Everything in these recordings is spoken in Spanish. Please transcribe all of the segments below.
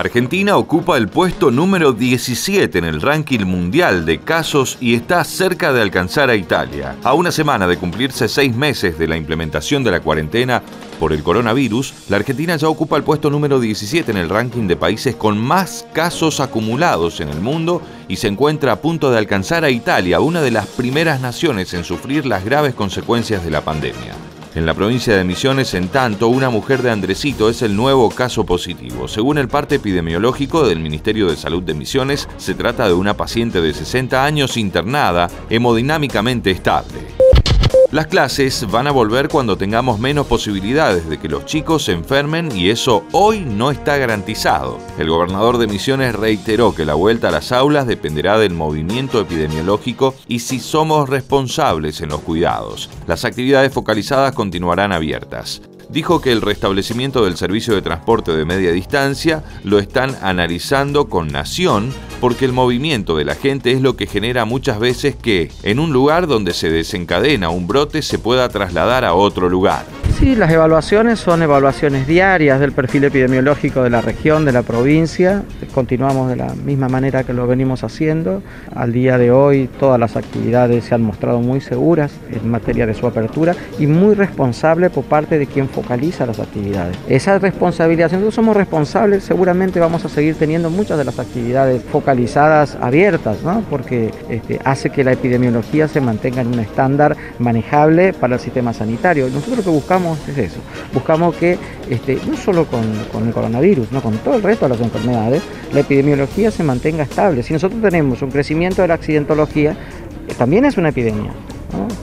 Argentina ocupa el puesto número 17 en el ranking mundial de casos y está cerca de alcanzar a Italia. A una semana de cumplirse seis meses de la implementación de la cuarentena por el coronavirus, la Argentina ya ocupa el puesto número 17 en el ranking de países con más casos acumulados en el mundo y se encuentra a punto de alcanzar a Italia, una de las primeras naciones en sufrir las graves consecuencias de la pandemia. En la provincia de Misiones, en tanto, una mujer de Andresito es el nuevo caso positivo. Según el parte epidemiológico del Ministerio de Salud de Misiones, se trata de una paciente de 60 años internada, hemodinámicamente estable. Las clases van a volver cuando tengamos menos posibilidades de que los chicos se enfermen y eso hoy no está garantizado. El gobernador de Misiones reiteró que la vuelta a las aulas dependerá del movimiento epidemiológico y si somos responsables en los cuidados. Las actividades focalizadas continuarán abiertas dijo que el restablecimiento del servicio de transporte de media distancia lo están analizando con Nación porque el movimiento de la gente es lo que genera muchas veces que en un lugar donde se desencadena un brote se pueda trasladar a otro lugar. Sí, las evaluaciones son evaluaciones diarias del perfil epidemiológico de la región, de la provincia. Continuamos de la misma manera que lo venimos haciendo. Al día de hoy todas las actividades se han mostrado muy seguras en materia de su apertura y muy responsable por parte de quien focaliza las actividades. Esa responsabilidad, si nosotros somos responsables, seguramente vamos a seguir teniendo muchas de las actividades focalizadas abiertas, ¿no? porque este, hace que la epidemiología se mantenga en un estándar manejable para el sistema sanitario. Nosotros lo que buscamos es eso. Buscamos que, este, no solo con, el coronavirus, no con todo el resto de las enfermedades, la epidemiología se mantenga estable. Si nosotros tenemos un crecimiento de la accidentología, también es una epidemia.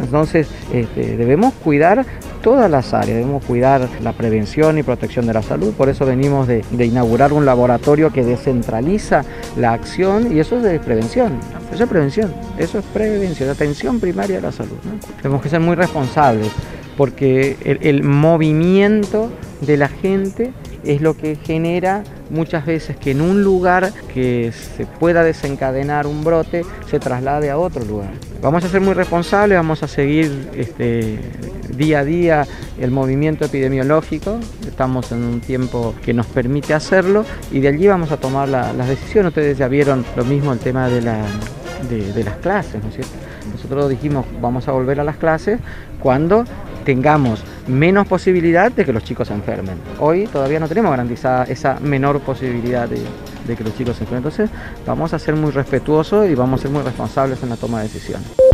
Entonces este, debemos cuidar todas las áreas, debemos cuidar la prevención y protección de la salud, por eso venimos de, inaugurar un laboratorio que descentraliza la acción y eso es de prevención, eso es prevención, eso es prevención, atención primaria de la salud. Tenemos que ser muy responsables porque el, movimiento de la gente es lo que genera muchas veces que en un lugar que se pueda desencadenar un brote se traslade a otro lugar. Vamos a ser muy responsables, vamos a seguir este, día a día el movimiento epidemiológico, estamos en un tiempo que nos permite hacerlo y de allí vamos a tomar las decisiones. Ustedes ya vieron lo mismo el tema de, de las clases, ¿no es cierto? Nosotros dijimos vamos a volver a las clases cuando tengamos menos posibilidad de que los chicos se enfermen. Hoy todavía no tenemos garantizada esa menor posibilidad de, que los chicos se enfermen. Entonces vamos a ser muy respetuosos y vamos a ser muy responsables en la toma de decisiones.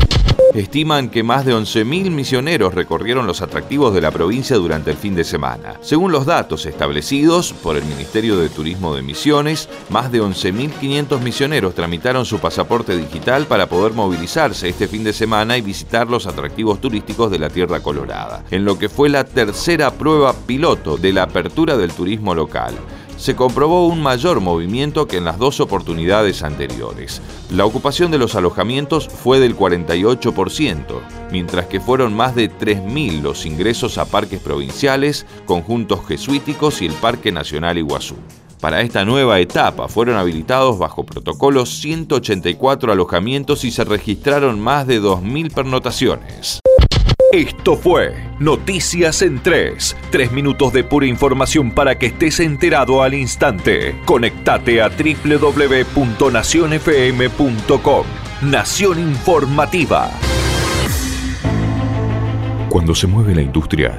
Estiman que más de 11.000 misioneros recorrieron los atractivos de la provincia durante el fin de semana. Según los datos establecidos por el Ministerio de Turismo de Misiones, más de 11.500 misioneros tramitaron su pasaporte digital para poder movilizarse este fin de semana y visitar los atractivos turísticos de la Tierra Colorada, en lo que fue la tercera prueba piloto de la apertura del turismo local se comprobó un mayor movimiento que en las dos oportunidades anteriores. La ocupación de los alojamientos fue del 48%, mientras que fueron más de 3.000 los ingresos a parques provinciales, conjuntos jesuíticos y el Parque Nacional Iguazú. Para esta nueva etapa fueron habilitados bajo protocolos 184 alojamientos y se registraron más de 2.000 pernotaciones. Esto fue Noticias en 3. Tres minutos de pura información para que estés enterado al instante. Conectate a www.nacionfm.com. Nación Informativa. Cuando se mueve la industria,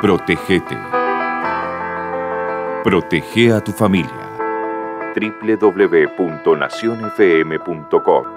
Protégete. Protege a tu familia. www.nacionfm.com